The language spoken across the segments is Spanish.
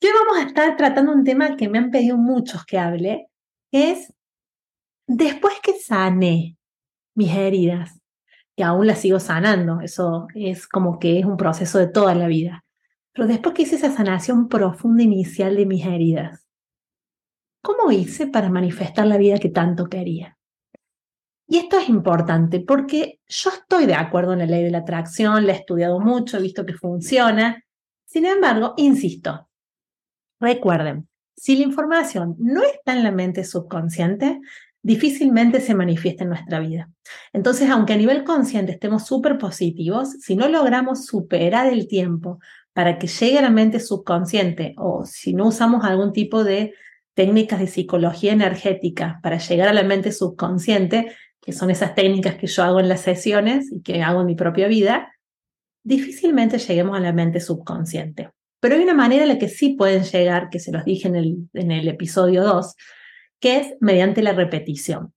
Hoy vamos a estar tratando un tema que me han pedido muchos que hable, que es después que sane mis heridas, que aún las sigo sanando, eso es como que es un proceso de toda la vida, pero después que hice esa sanación profunda inicial de mis heridas, ¿cómo hice para manifestar la vida que tanto quería? Y esto es importante porque yo estoy de acuerdo en la ley de la atracción, la he estudiado mucho, he visto que funciona. Sin embargo, insisto, Recuerden, si la información no está en la mente subconsciente, difícilmente se manifiesta en nuestra vida. Entonces, aunque a nivel consciente estemos súper positivos, si no logramos superar el tiempo para que llegue a la mente subconsciente o si no usamos algún tipo de técnicas de psicología energética para llegar a la mente subconsciente, que son esas técnicas que yo hago en las sesiones y que hago en mi propia vida, difícilmente lleguemos a la mente subconsciente. Pero hay una manera en la que sí pueden llegar, que se los dije en el, episodio 2, que es mediante la repetición.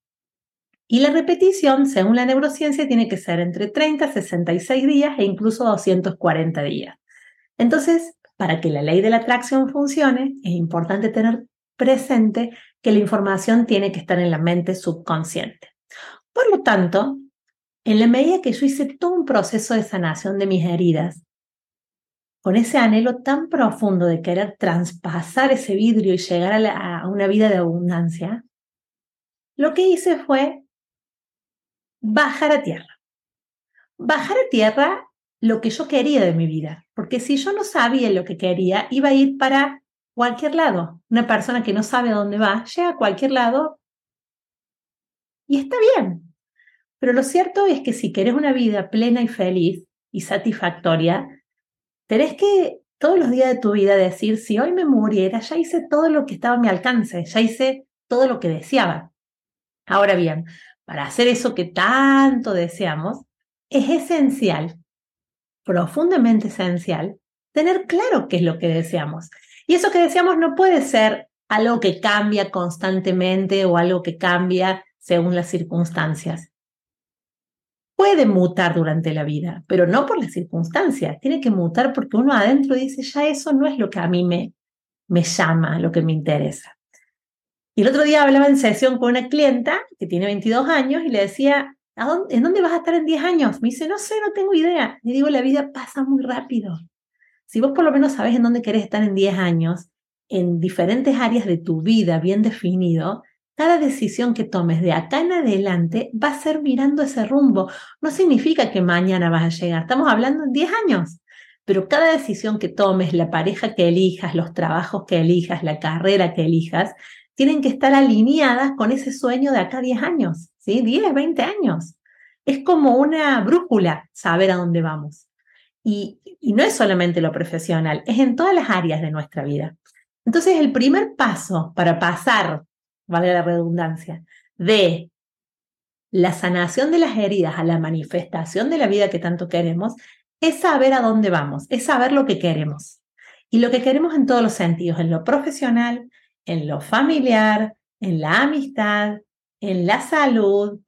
Y la repetición, según la neurociencia, tiene que ser entre 30, 66 días e incluso 240 días. Entonces, para que la ley de la atracción funcione, es importante tener presente que la información tiene que estar en la mente subconsciente. Por lo tanto, en la medida que yo hice todo un proceso de sanación de mis heridas, con ese anhelo tan profundo de querer traspasar ese vidrio y llegar a, una vida de abundancia, lo que hice fue bajar a tierra. Bajar a tierra lo que yo quería de mi vida, porque si yo no sabía lo que quería, iba a ir para cualquier lado. Una persona que no sabe dónde va, llega a cualquier lado y está bien. Pero lo cierto es que si querés una vida plena y feliz y satisfactoria, tenés que todos los días de tu vida decir, si hoy me muriera, ya hice todo lo que estaba a mi alcance, ya hice todo lo que deseaba. Ahora bien, para hacer eso que tanto deseamos, es esencial, profundamente esencial, tener claro qué es lo que deseamos. Y eso que deseamos no puede ser algo que cambia constantemente o algo que cambia según las circunstancias puede mutar durante la vida, pero no por las circunstancias. Tiene que mutar porque uno adentro dice, ya eso no es lo que a mí me, me llama, lo que me interesa. Y el otro día hablaba en sesión con una clienta que tiene 22 años y le decía, ¿en dónde vas a estar en 10 años? Me dice, no sé, no tengo idea. Y digo, la vida pasa muy rápido. Si vos por lo menos sabes en dónde querés estar en 10 años, en diferentes áreas de tu vida bien definido, cada decisión que tomes de acá en adelante va a ser mirando ese rumbo. No significa que mañana vas a llegar, estamos hablando en 10 años, pero cada decisión que tomes, la pareja que elijas, los trabajos que elijas, la carrera que elijas, tienen que estar alineadas con ese sueño de acá 10 años, ¿sí? 10, 20 años. Es como una brújula saber a dónde vamos. Y, y no es solamente lo profesional, es en todas las áreas de nuestra vida. Entonces, el primer paso para pasar valga la redundancia, de la sanación de las heridas a la manifestación de la vida que tanto queremos, es saber a dónde vamos, es saber lo que queremos. Y lo que queremos en todos los sentidos, en lo profesional, en lo familiar, en la amistad, en la salud,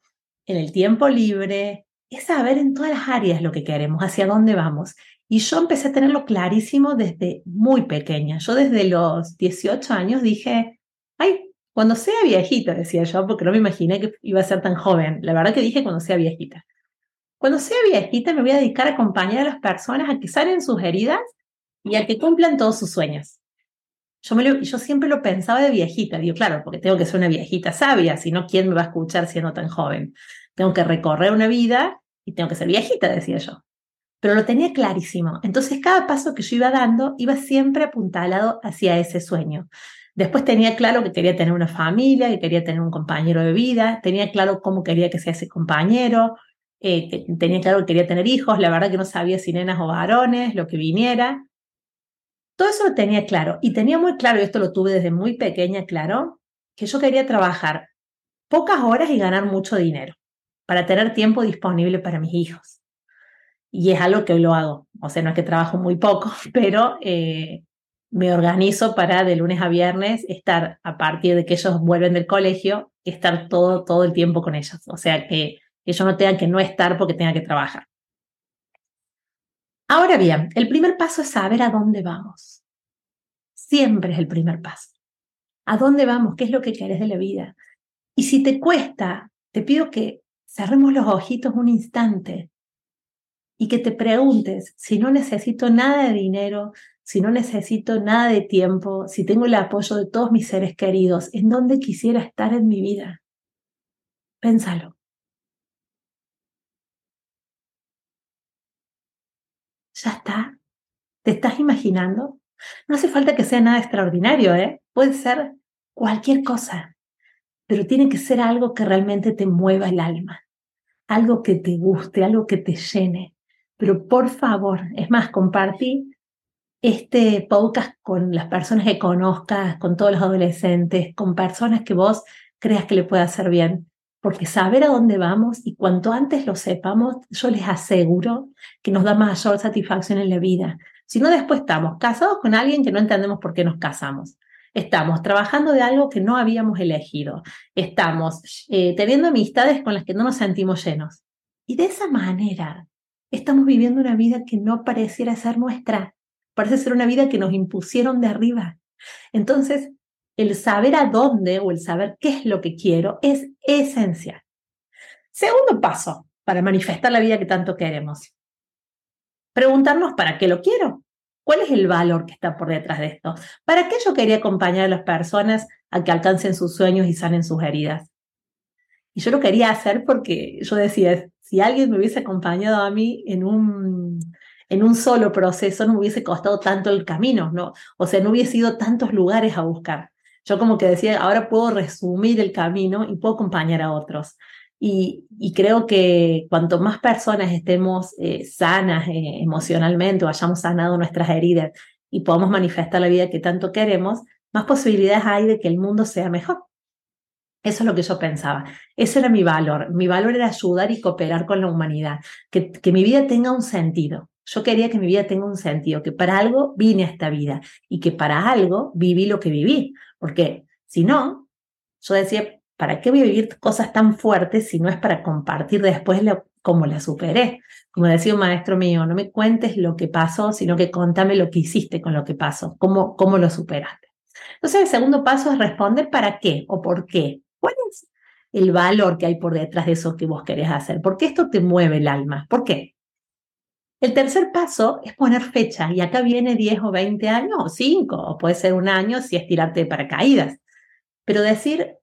en el tiempo libre, es saber en todas las áreas lo que queremos, hacia dónde vamos. Y yo empecé a tenerlo clarísimo desde muy pequeña. Yo desde los 18 años dije, ay, cuando sea viejita, decía yo, porque no me imaginé que iba a ser tan joven. La verdad que dije cuando sea viejita. Cuando sea viejita me voy a dedicar a acompañar a las personas a que salen sus heridas y a que cumplan todos sus sueños. Yo, me yo siempre lo pensaba de viejita, digo, claro, porque tengo que ser una viejita sabia, si no, ¿quién me va a escuchar siendo tan joven? Tengo que recorrer una vida y tengo que ser viejita, decía yo. Pero lo tenía clarísimo. Entonces, cada paso que yo iba dando iba siempre apuntalado hacia ese sueño. Después tenía claro que quería tener una familia, que quería tener un compañero de vida, tenía claro cómo quería que sea ese compañero, eh, tenía claro que quería tener hijos, la verdad que no sabía si nenas o varones, lo que viniera. Todo eso lo tenía claro y tenía muy claro, y esto lo tuve desde muy pequeña claro, que yo quería trabajar pocas horas y ganar mucho dinero para tener tiempo disponible para mis hijos. Y es algo que hoy lo hago. O sea, no es que trabajo muy poco, pero eh, me organizo para de lunes a viernes estar, a partir de que ellos vuelven del colegio, estar todo, todo el tiempo con ellos. O sea, que ellos no tengan que no estar porque tengan que trabajar. Ahora bien, el primer paso es saber a dónde vamos. Siempre es el primer paso. ¿A dónde vamos? ¿Qué es lo que querés de la vida? Y si te cuesta, te pido que cerremos los ojitos un instante y que te preguntes si no necesito nada de dinero, si no necesito nada de tiempo, si tengo el apoyo de todos mis seres queridos, ¿en dónde quisiera estar en mi vida? Pénsalo. ¿Ya está? ¿Te estás imaginando? No hace falta que sea nada extraordinario, ¿eh? Puede ser cualquier cosa, pero tiene que ser algo que realmente te mueva el alma, algo que te guste, algo que te llene. Pero por favor, es más, compartí este podcast con las personas que conozcas, con todos los adolescentes, con personas que vos creas que le pueda hacer bien. Porque saber a dónde vamos y cuanto antes lo sepamos, yo les aseguro que nos da mayor satisfacción en la vida. Si no, después estamos casados con alguien que no entendemos por qué nos casamos. Estamos trabajando de algo que no habíamos elegido. Estamos eh, teniendo amistades con las que no nos sentimos llenos. Y de esa manera estamos viviendo una vida que no pareciera ser nuestra. Parece ser una vida que nos impusieron de arriba. Entonces, el saber a dónde o el saber qué es lo que quiero es esencial. Segundo paso para manifestar la vida que tanto queremos. Preguntarnos para qué lo quiero. ¿Cuál es el valor que está por detrás de esto? ¿Para qué yo quería acompañar a las personas a que alcancen sus sueños y sanen sus heridas? Y yo lo quería hacer porque yo decía, si alguien me hubiese acompañado a mí en un en un solo proceso no me hubiese costado tanto el camino, ¿no? O sea, no hubiese ido tantos lugares a buscar. Yo como que decía, ahora puedo resumir el camino y puedo acompañar a otros. Y, creo que cuanto más personas estemos eh, sanas eh, emocionalmente o hayamos sanado nuestras heridas y podamos manifestar la vida que tanto queremos, más posibilidades hay de que el mundo sea mejor. Eso es lo que yo pensaba. Ese era mi valor. Mi valor era ayudar y cooperar con la humanidad, que, que mi vida tenga un sentido. Yo quería que mi vida tenga un sentido, que para algo vine a esta vida y que para algo viví lo que viví. Porque si no, yo decía, ¿para qué voy a vivir cosas tan fuertes si no es para compartir después cómo la superé? Como decía un maestro mío, no me cuentes lo que pasó, sino que contame lo que hiciste con lo que pasó, cómo, cómo lo superaste. Entonces, el segundo paso es responder para qué o por qué. ¿Cuál es el valor que hay por detrás de eso que vos querés hacer? ¿Por qué esto te mueve el alma? ¿Por qué? El tercer paso es poner fecha, y acá viene 10 o 20 años, o 5, o puede ser un año si es tirarte de paracaídas. Pero decir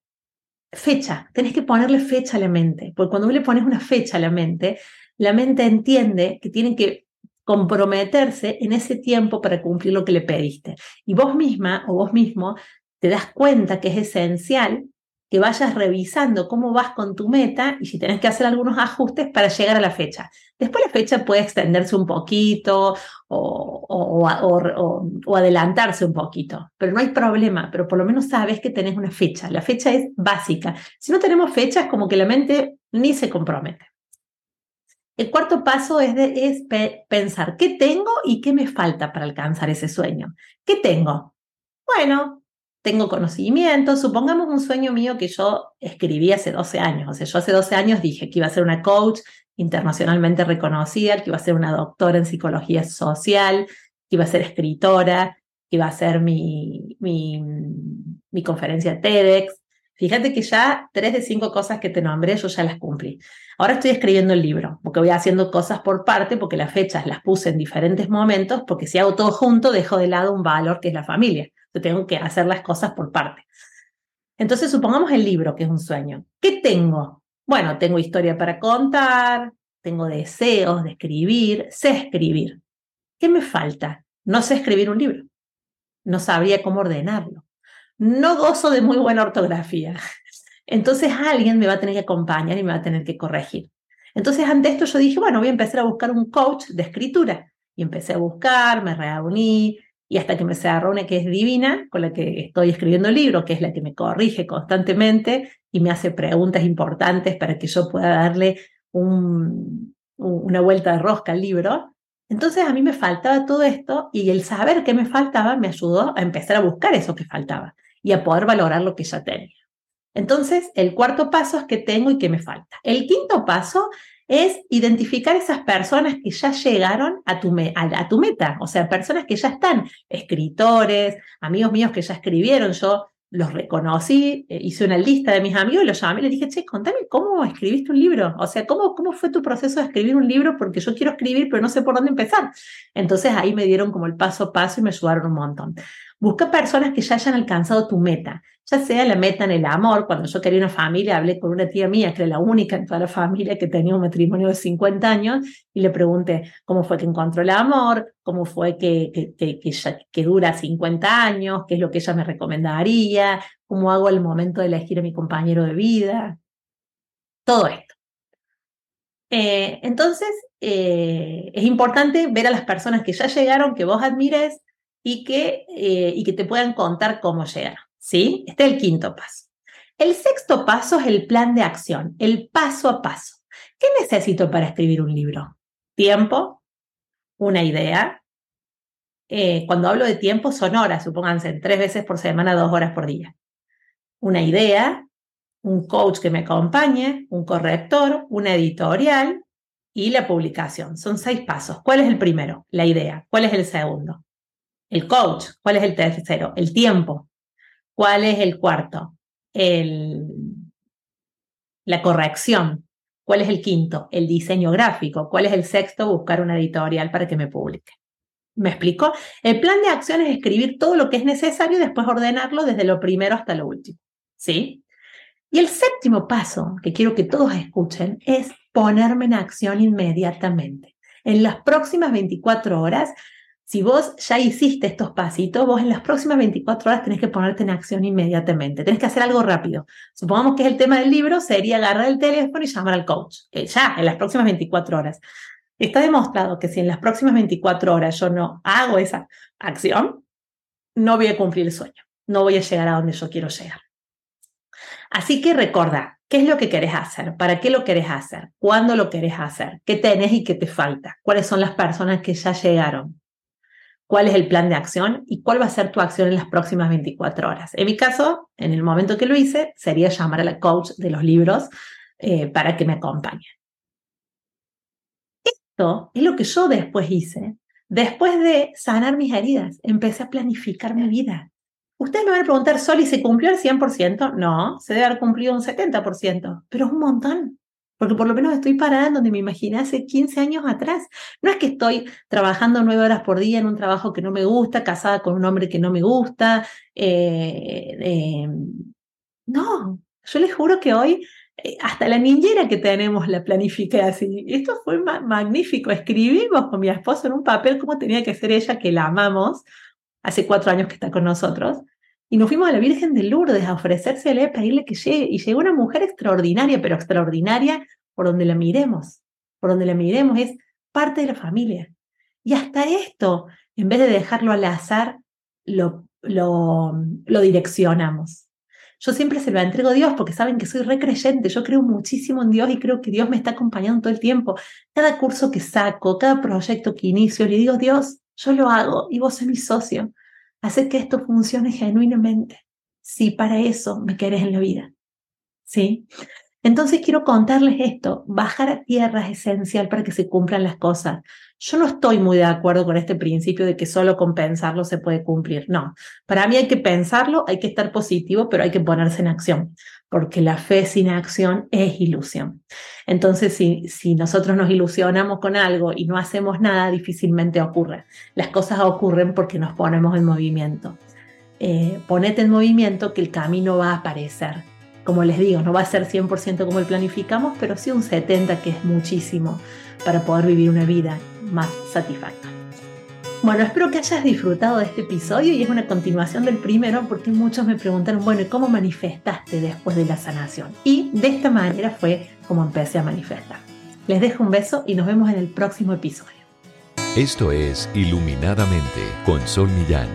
fecha, tenés que ponerle fecha a la mente, porque cuando le pones una fecha a la mente, la mente entiende que tiene que comprometerse en ese tiempo para cumplir lo que le pediste. Y vos misma o vos mismo te das cuenta que es esencial que vayas revisando cómo vas con tu meta y si tenés que hacer algunos ajustes para llegar a la fecha. Después la fecha puede extenderse un poquito o, adelantarse un poquito, pero no hay problema, pero por lo menos sabes que tenés una fecha. La fecha es básica. Si no tenemos fecha es como que la mente ni se compromete. El cuarto paso es pensar qué tengo y qué me falta para alcanzar ese sueño. ¿Qué tengo? Bueno, tengo conocimiento. Supongamos un sueño mío que yo escribí hace 12 años. O sea, yo hace 12 años dije que iba a ser una coach internacionalmente reconocida, que iba a ser una doctora en psicología social, que iba a ser escritora, que iba a ser mi, mi, mi conferencia TEDx. Fíjate que ya tres de cinco cosas que te nombré yo ya las cumplí. Ahora estoy escribiendo el libro, porque voy haciendo cosas por parte, porque las fechas las puse en diferentes momentos, porque si hago todo junto, dejo de lado un valor que es la familia. Yo tengo que hacer las cosas por parte. Entonces, supongamos el libro, que es un sueño. ¿Qué tengo? Bueno, tengo historia para contar, tengo deseos de escribir, sé escribir. ¿Qué me falta? No sé escribir un libro. No sabría cómo ordenarlo. No gozo de muy buena ortografía. Entonces alguien me va a tener que acompañar y me va a tener que corregir. Entonces ante esto yo dije, bueno, voy a empezar a buscar un coach de escritura. Y empecé a buscar, me reuní, y hasta que me cerró una que es divina, con la que estoy escribiendo el libro, que es la que me corrige constantemente y me hace preguntas importantes para que yo pueda darle un, una vuelta de rosca al libro. Entonces a mí me faltaba todo esto y el saber qué me faltaba me ayudó a empezar a buscar eso que faltaba y a poder valorar lo que ya tenía. Entonces, el cuarto paso es que tengo y que me falta. El quinto paso es identificar esas personas que ya llegaron a tu, a tu meta, o sea, personas que ya están, escritores, amigos míos que ya escribieron. Yo los reconocí, eh, hice una lista de mis amigos los llamé y les dije, che, contame cómo escribiste un libro, o sea, cómo, cómo fue tu proceso de escribir un libro, porque yo quiero escribir, pero no sé por dónde empezar. Entonces ahí me dieron como el paso a paso y me ayudaron un montón. Busca personas que ya hayan alcanzado tu meta, ya sea la meta en el amor. Cuando yo quería una familia, hablé con una tía mía, que era la única en toda la familia que tenía un matrimonio de 50 años, y le pregunté cómo fue que encontró el amor, cómo fue que, que, dura 50 años, qué es lo que ella me recomendaría, cómo hago el momento de elegir a mi compañero de vida. Todo esto. Eh, entonces, eh, es importante ver a las personas que ya llegaron, que vos admires, y que, eh, y que te puedan contar cómo llegar. ¿sí? Este es el quinto paso. El sexto paso es el plan de acción, el paso a paso. ¿Qué necesito para escribir un libro? Tiempo, una idea. Eh, cuando hablo de tiempo son horas, supónganse, tres veces por semana, dos horas por día. Una idea, un coach que me acompañe, un corrector, una editorial y la publicación. Son seis pasos. ¿Cuál es el primero? La idea. ¿Cuál es el segundo? El coach. ¿Cuál es el tercero? El tiempo. ¿Cuál es el cuarto? El, la corrección. ¿Cuál es el quinto? El diseño gráfico. ¿Cuál es el sexto? Buscar una editorial para que me publique. ¿Me explico? El plan de acción es escribir todo lo que es necesario y después ordenarlo desde lo primero hasta lo último. ¿Sí? Y el séptimo paso que quiero que todos escuchen es ponerme en acción inmediatamente. En las próximas 24 horas si vos ya hiciste estos pasitos, vos en las próximas 24 horas tenés que ponerte en acción inmediatamente, tenés que hacer algo rápido. Supongamos que es el tema del libro, sería agarrar el teléfono y llamar al coach, ya, en las próximas 24 horas. Está demostrado que si en las próximas 24 horas yo no hago esa acción, no voy a cumplir el sueño, no voy a llegar a donde yo quiero llegar. Así que recuerda, ¿qué es lo que querés hacer? ¿Para qué lo querés hacer? ¿Cuándo lo querés hacer? ¿Qué tenés y qué te falta? ¿Cuáles son las personas que ya llegaron? Cuál es el plan de acción y cuál va a ser tu acción en las próximas 24 horas. En mi caso, en el momento que lo hice, sería llamar a la coach de los libros eh, para que me acompañe. Esto es lo que yo después hice. Después de sanar mis heridas, empecé a planificar mi vida. Ustedes me van a preguntar, ¿Sol, y se cumplió el 100%? No, se debe haber cumplido un 70%, pero es un montón porque por lo menos estoy parada en donde me imaginé hace 15 años atrás. No es que estoy trabajando nueve horas por día en un trabajo que no me gusta, casada con un hombre que no me gusta. Eh, eh, no, yo les juro que hoy eh, hasta la niñera que tenemos la planifiqué así. Esto fue magnífico. Escribimos con mi esposo en un papel cómo tenía que ser ella, que la amamos, hace cuatro años que está con nosotros. Y nos fuimos a la Virgen de Lourdes a ofrecérsele, a pedirle que llegue. Y llegó una mujer extraordinaria, pero extraordinaria por donde la miremos. Por donde la miremos es parte de la familia. Y hasta esto, en vez de dejarlo al azar, lo, lo, lo direccionamos. Yo siempre se lo entrego a Dios porque saben que soy recreyente, yo creo muchísimo en Dios y creo que Dios me está acompañando todo el tiempo. Cada curso que saco, cada proyecto que inicio, le digo, Dios, yo lo hago y vos sos mi socio hacer que esto funcione genuinamente. Si para eso me querés en la vida. ¿Sí? Entonces quiero contarles esto, bajar a tierra es esencial para que se cumplan las cosas. Yo no estoy muy de acuerdo con este principio de que solo con pensarlo se puede cumplir. No, para mí hay que pensarlo, hay que estar positivo, pero hay que ponerse en acción, porque la fe sin acción es ilusión. Entonces, si, nosotros nos ilusionamos con algo y no hacemos nada, difícilmente ocurre. Las cosas ocurren porque nos ponemos en movimiento. Eh, ponete en movimiento que el camino va a aparecer como les digo, no va a ser 100% como el planificamos, pero sí un 70% que es muchísimo para poder vivir una vida más satisfactoria. Bueno, espero que hayas disfrutado de este episodio y es una continuación del primero porque muchos me preguntaron, bueno, ¿cómo manifestaste después de la sanación? Y de esta manera fue como empecé a manifestar. Les dejo un beso y nos vemos en el próximo episodio. Esto es Iluminadamente con Sol Millán.